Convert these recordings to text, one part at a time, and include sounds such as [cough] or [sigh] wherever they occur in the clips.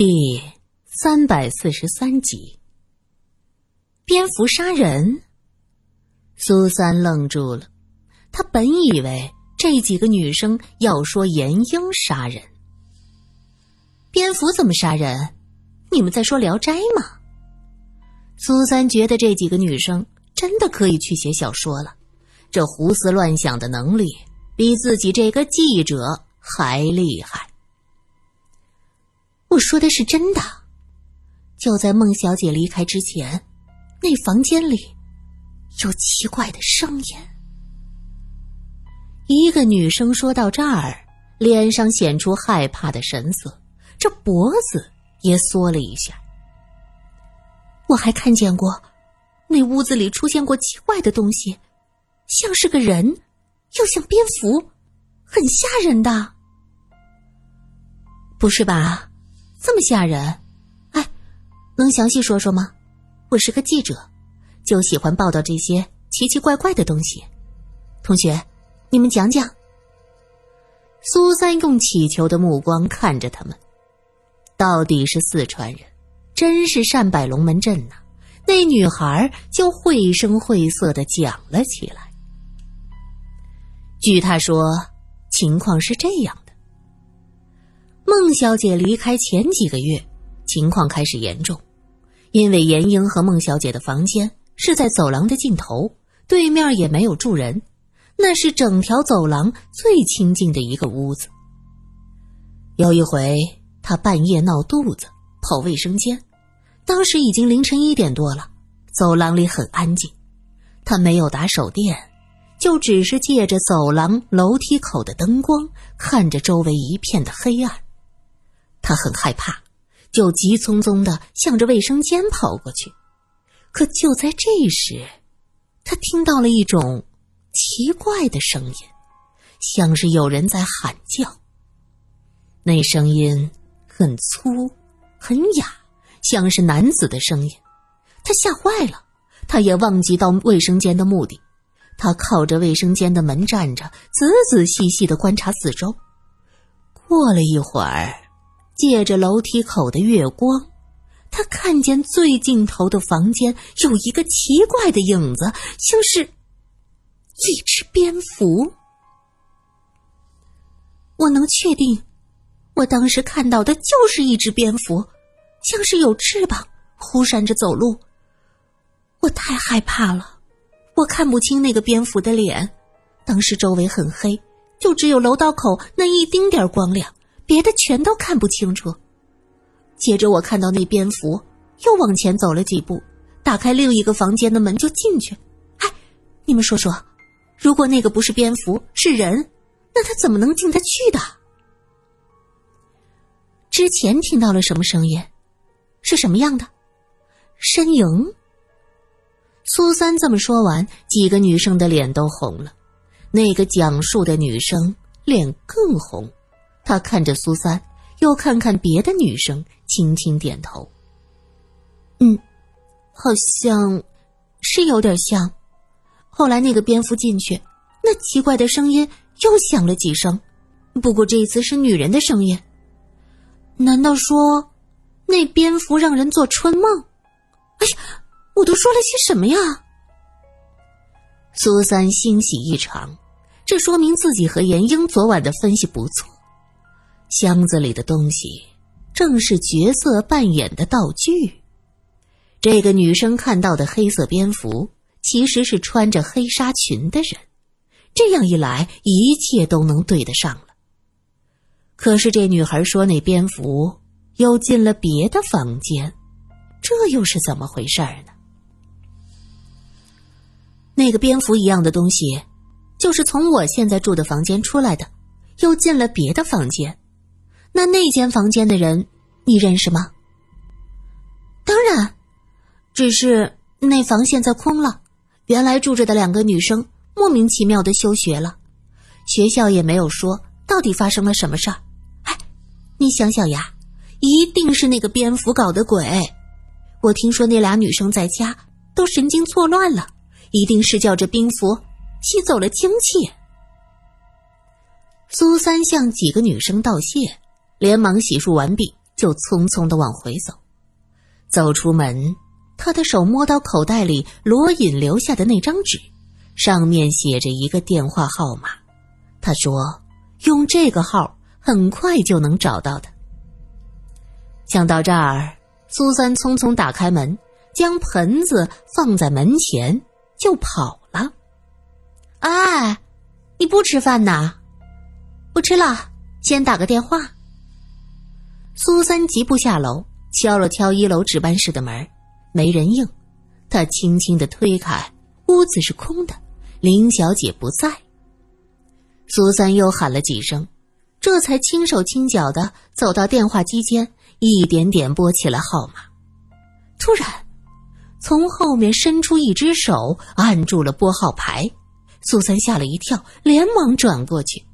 第三百四十三集，蝙蝠杀人。苏三愣住了，他本以为这几个女生要说严英杀人，蝙蝠怎么杀人？你们在说《聊斋》吗？苏三觉得这几个女生真的可以去写小说了，这胡思乱想的能力比自己这个记者还厉害。我说的是真的，就在孟小姐离开之前，那房间里有奇怪的声音。一个女生说到这儿，脸上显出害怕的神色，这脖子也缩了一下。我还看见过，那屋子里出现过奇怪的东西，像是个人，又像蝙蝠，很吓人的。不是吧？这么吓人，哎，能详细说说吗？我是个记者，就喜欢报道这些奇奇怪怪的东西。同学，你们讲讲。苏三用乞求的目光看着他们，到底是四川人，真是善摆龙门阵呐！那女孩就绘声绘色的讲了起来。据她说，情况是这样。孟小姐离开前几个月，情况开始严重，因为严英和孟小姐的房间是在走廊的尽头，对面也没有住人，那是整条走廊最清静的一个屋子。有一回，她半夜闹肚子，跑卫生间，当时已经凌晨一点多了，走廊里很安静，她没有打手电，就只是借着走廊楼梯口的灯光，看着周围一片的黑暗。他很害怕，就急匆匆的向着卫生间跑过去。可就在这时，他听到了一种奇怪的声音，像是有人在喊叫。那声音很粗，很哑，像是男子的声音。他吓坏了，他也忘记到卫生间的目的。他靠着卫生间的门站着，仔仔细细的观察四周。过了一会儿。借着楼梯口的月光，他看见最尽头的房间有一个奇怪的影子，像是一只蝙蝠。我能确定，我当时看到的就是一只蝙蝠，像是有翅膀，忽闪着走路。我太害怕了，我看不清那个蝙蝠的脸。当时周围很黑，就只有楼道口那一丁点光亮。别的全都看不清楚。接着我看到那蝙蝠又往前走了几步，打开另一个房间的门就进去。哎，你们说说，如果那个不是蝙蝠是人，那他怎么能进得去的？之前听到了什么声音？是什么样的？呻吟。苏三这么说完，几个女生的脸都红了，那个讲述的女生脸更红。他看着苏三，又看看别的女生，轻轻点头。嗯，好像是有点像。后来那个蝙蝠进去，那奇怪的声音又响了几声，不过这一次是女人的声音。难道说那蝙蝠让人做春梦？哎呀，我都说了些什么呀？苏三欣喜异常，这说明自己和严英昨晚的分析不错。箱子里的东西正是角色扮演的道具。这个女生看到的黑色蝙蝠，其实是穿着黑纱裙的人。这样一来，一切都能对得上了。可是这女孩说，那蝙蝠又进了别的房间，这又是怎么回事呢？那个蝙蝠一样的东西，就是从我现在住的房间出来的，又进了别的房间。那那间房间的人，你认识吗？当然，只是那房现在空了，原来住着的两个女生莫名其妙的休学了，学校也没有说到底发生了什么事儿。哎，你想想呀，一定是那个蝙蝠搞的鬼。我听说那俩女生在家都神经错乱了，一定是叫这蝙蝠吸走了精气。苏三向几个女生道谢。连忙洗漱完毕，就匆匆的往回走。走出门，他的手摸到口袋里罗隐留下的那张纸，上面写着一个电话号码。他说：“用这个号，很快就能找到的。”想到这儿，苏三匆匆打开门，将盆子放在门前，就跑了。哎，你不吃饭呐？不吃了，先打个电话。苏三急步下楼，敲了敲一楼值班室的门，没人应。他轻轻的推开，屋子是空的，林小姐不在。苏三又喊了几声，这才轻手轻脚的走到电话机间。一点点拨起了号码，突然，从后面伸出一只手按住了拨号牌。苏三吓了一跳，连忙转过去，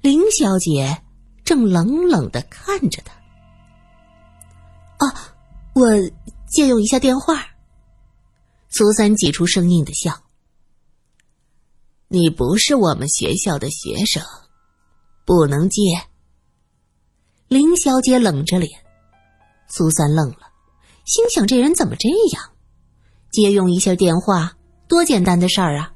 林小姐正冷冷的看着他。啊，我借用一下电话。苏三挤出生硬的笑：“你不是我们学校的学生，不能借。”林小姐冷着脸。苏三愣了，心想：这人怎么这样？借用一下电话，多简单的事儿啊！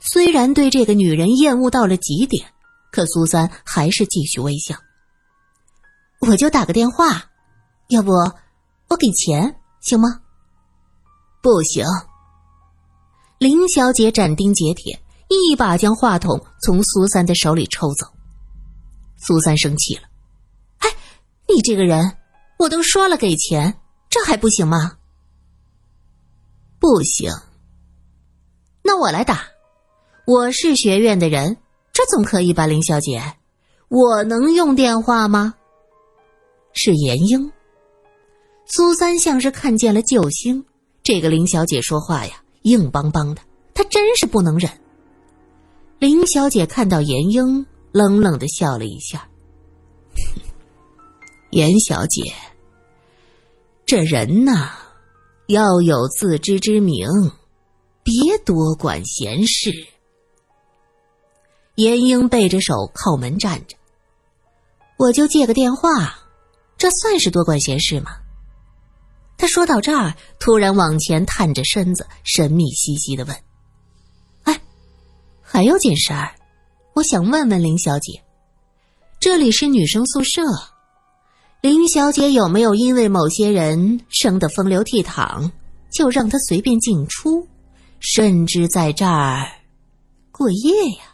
虽然对这个女人厌恶到了极点，可苏三还是继续微笑。我就打个电话，要不我给钱行吗？不行。林小姐斩钉截铁，一把将话筒从苏三的手里抽走。苏三生气了：“哎，你这个人！”我都说了给钱，这还不行吗？不行。那我来打。我是学院的人，这总可以吧，林小姐？我能用电话吗？是严英。苏三像是看见了救星，这个林小姐说话呀，硬邦邦的，她真是不能忍。林小姐看到严英，冷冷的笑了一下。[laughs] 严小姐，这人呐，要有自知之明，别多管闲事。严英背着手靠门站着，我就借个电话，这算是多管闲事吗？他说到这儿，突然往前探着身子，神秘兮兮的问：“哎，还有件事儿，我想问问林小姐，这里是女生宿舍。”林小姐有没有因为某些人生得风流倜傥，就让他随便进出，甚至在这儿过夜呀？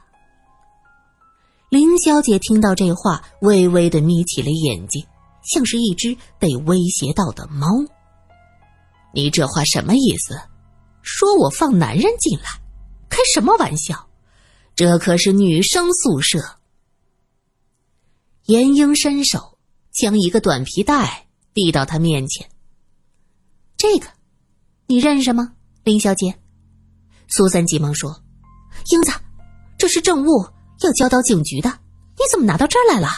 林小姐听到这话，微微的眯起了眼睛，像是一只被威胁到的猫。你这话什么意思？说我放男人进来？开什么玩笑？这可是女生宿舍。严英伸手。将一个短皮带递到他面前。这个，你认识吗，林小姐？苏三急忙说：“英子，这是证物，要交到警局的。你怎么拿到这儿来了？”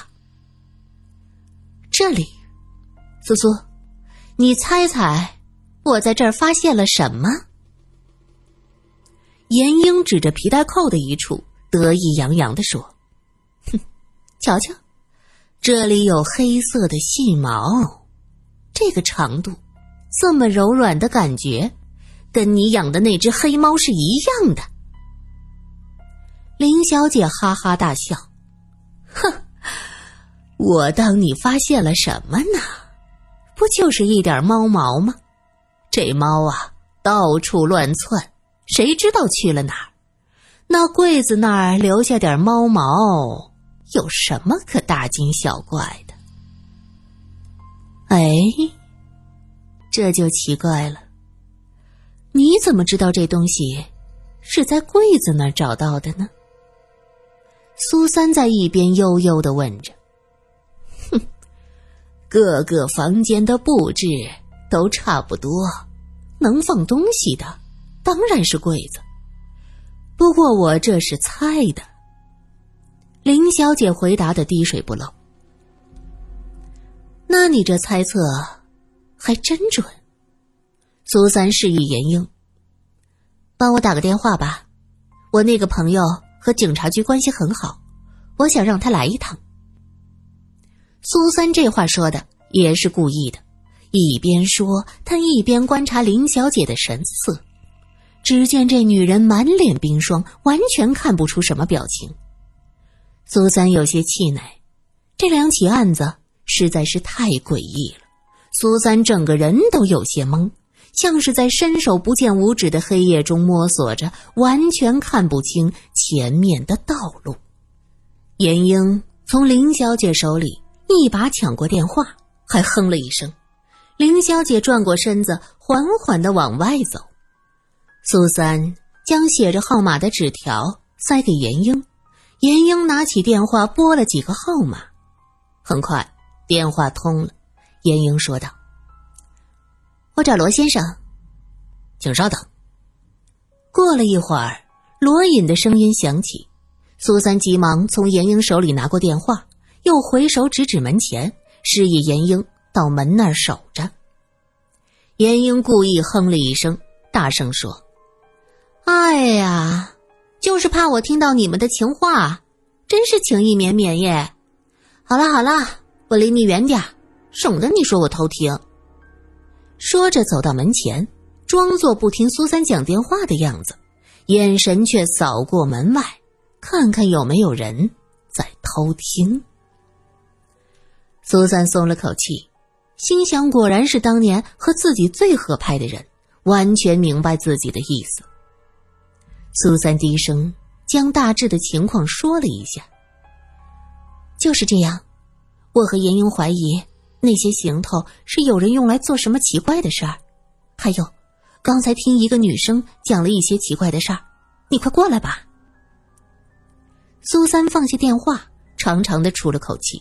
这里，苏苏，你猜猜，我在这儿发现了什么？严英指着皮带扣的一处，得意洋洋的说：“哼，瞧瞧。”这里有黑色的细毛，这个长度，这么柔软的感觉，跟你养的那只黑猫是一样的。林小姐哈哈大笑，哼，我当你发现了什么呢？不就是一点猫毛吗？这猫啊，到处乱窜，谁知道去了哪儿？那柜子那儿留下点猫毛。有什么可大惊小怪的？哎，这就奇怪了。你怎么知道这东西是在柜子那儿找到的呢？苏三在一边悠悠的问着。[laughs] 哼，各个房间的布置都差不多，能放东西的当然是柜子。不过我这是猜的。林小姐回答的滴水不漏。那你这猜测还真准。苏三示意严英：“帮我打个电话吧，我那个朋友和警察局关系很好，我想让他来一趟。”苏三这话说的也是故意的，一边说，他一边观察林小姐的神色。只见这女人满脸冰霜，完全看不出什么表情。苏三有些气馁，这两起案子实在是太诡异了。苏三整个人都有些懵，像是在伸手不见五指的黑夜中摸索着，完全看不清前面的道路。严英从林小姐手里一把抢过电话，还哼了一声。林小姐转过身子，缓缓的往外走。苏三将写着号码的纸条塞给严英，严英拿起电话拨了几个号码，很快电话通了。严英说道：“我找罗先生，请稍等。”过了一会儿，罗隐的声音响起，苏三急忙从严英手里拿过电话，又回手指指门前，示意严英到门那儿守着。严英故意哼了一声，大声说。哎呀，就是怕我听到你们的情话，真是情意绵绵耶！好了好了，我离你远点省得你说我偷听。说着走到门前，装作不听苏三讲电话的样子，眼神却扫过门外，看看有没有人在偷听。苏三松了口气，心想：果然是当年和自己最合拍的人，完全明白自己的意思。苏三低声将大致的情况说了一下。就是这样，我和严英怀疑那些行头是有人用来做什么奇怪的事儿。还有，刚才听一个女生讲了一些奇怪的事儿，你快过来吧。苏三放下电话，长长的出了口气。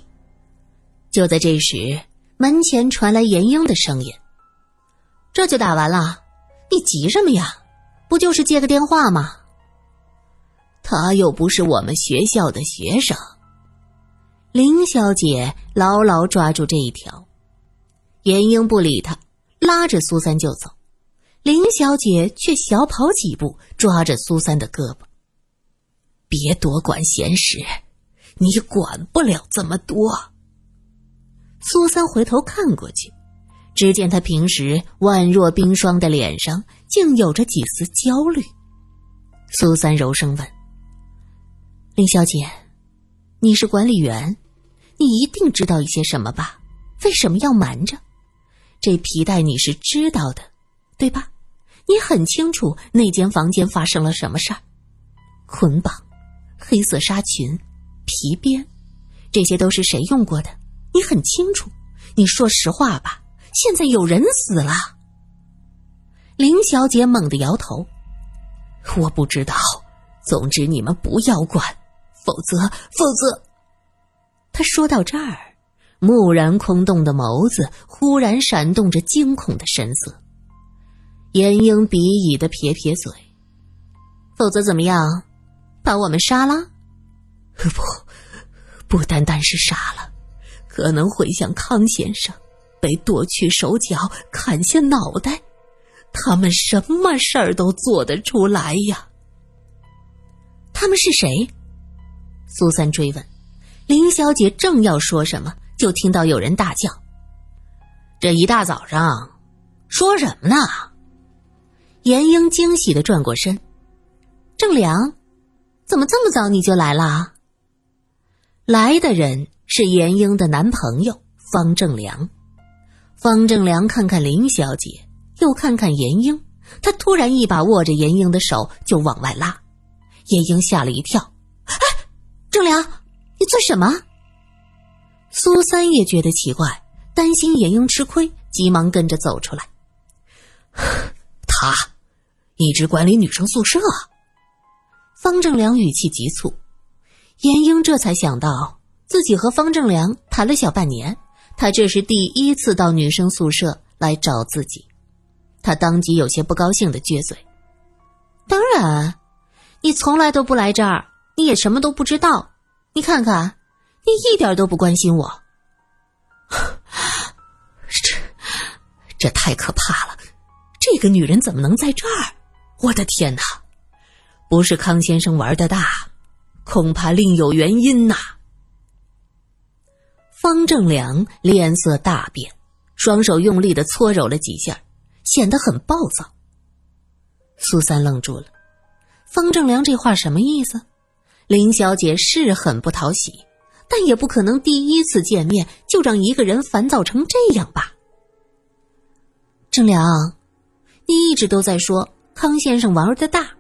就在这时，门前传来严英的声音：“这就打完了，你急什么呀？不就是接个电话吗？”他又不是我们学校的学生。林小姐牢牢抓住这一条，严英不理他，拉着苏三就走。林小姐却小跑几步，抓着苏三的胳膊：“别多管闲事，你管不了这么多。”苏三回头看过去，只见他平时宛若冰霜的脸上，竟有着几丝焦虑。苏三柔声问。林小姐，你是管理员，你一定知道一些什么吧？为什么要瞒着？这皮带你是知道的，对吧？你很清楚那间房间发生了什么事儿？捆绑、黑色纱裙、皮鞭，这些都是谁用过的？你很清楚。你说实话吧。现在有人死了。林小姐猛地摇头，我不知道。总之，你们不要管。否则，否则，他说到这儿，木然空洞的眸子忽然闪动着惊恐的神色。严英鄙夷的撇撇嘴：“否则怎么样？把我们杀了？不，不单单是杀了，可能会像康先生，被剁去手脚、砍下脑袋。他们什么事儿都做得出来呀。他们是谁？”苏三追问，林小姐正要说什么，就听到有人大叫：“这一大早上，说什么呢？”严英惊喜的转过身：“郑良，怎么这么早你就来了？”来的人是严英的男朋友方正良。方正良看看林小姐，又看看严英，他突然一把握着严英的手就往外拉，严英吓了一跳。郑良，你做什么？苏三也觉得奇怪，担心严英吃亏，急忙跟着走出来。[laughs] 他一直管理女生宿舍。方正良语气急促，严英这才想到自己和方正良谈了小半年，他这是第一次到女生宿舍来找自己，他当即有些不高兴的撅嘴。当然，你从来都不来这儿。你也什么都不知道，你看看，你一点都不关心我。这，这太可怕了！这个女人怎么能在这儿？我的天哪！不是康先生玩的大，恐怕另有原因呐。方正良脸色大变，双手用力的搓揉了几下，显得很暴躁。苏三愣住了，方正良这话什么意思？林小姐是很不讨喜，但也不可能第一次见面就让一个人烦躁成这样吧？正良，你一直都在说康先生玩的大，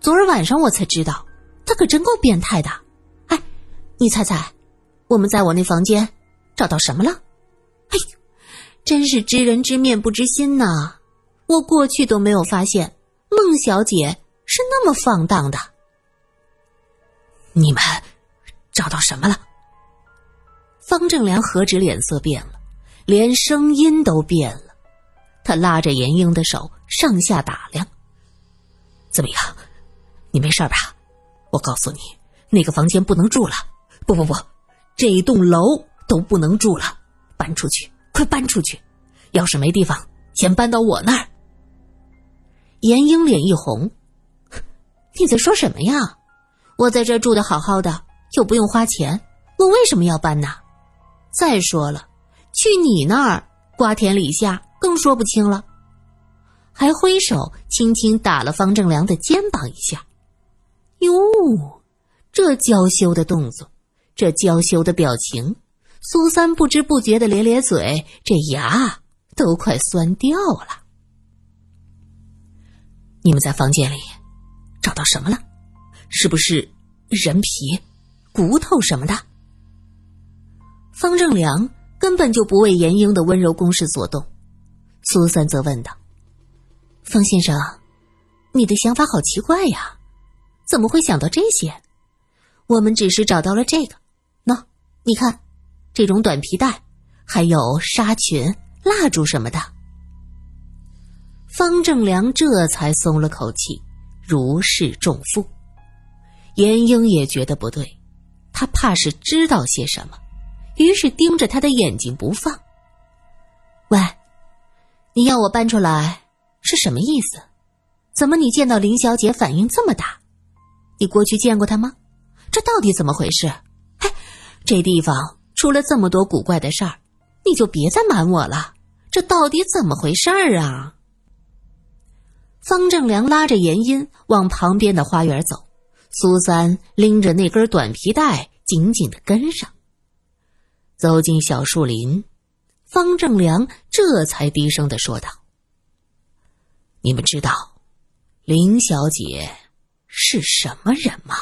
昨儿晚上我才知道，他可真够变态的。哎，你猜猜，我们在我那房间找到什么了？哎，真是知人知面不知心呐！我过去都没有发现。孟小姐是那么放荡的，你们找到什么了？方正良何止脸色变了，连声音都变了。他拉着严英的手上下打量，怎么样？你没事吧？我告诉你，那个房间不能住了。不不不，这一栋楼都不能住了，搬出去，快搬出去！要是没地方，先搬到我那儿。严英脸一红：“ [laughs] 你在说什么呀？我在这住的好好的，又不用花钱，我为什么要搬呢？再说了，去你那儿瓜田李下更说不清了。”还挥手轻轻打了方正良的肩膀一下。哟，这娇羞的动作，这娇羞的表情，苏三不知不觉的咧咧嘴，这牙都快酸掉了。你们在房间里找到什么了？是不是人皮、骨头什么的？方正良根本就不为严英的温柔攻势所动，苏三则问道：“方先生，你的想法好奇怪呀，怎么会想到这些？我们只是找到了这个，喏，你看，这种短皮带，还有纱裙、蜡烛什么的。”方正良这才松了口气，如释重负。严英也觉得不对，他怕是知道些什么，于是盯着他的眼睛不放。喂，你要我搬出来是什么意思？怎么你见到林小姐反应这么大？你过去见过她吗？这到底怎么回事？哎，这地方出了这么多古怪的事儿，你就别再瞒我了。这到底怎么回事儿啊？方正良拉着严英往旁边的花园走，苏三拎着那根短皮带紧紧的跟上。走进小树林，方正良这才低声的说道：“你们知道林小姐是什么人吗？”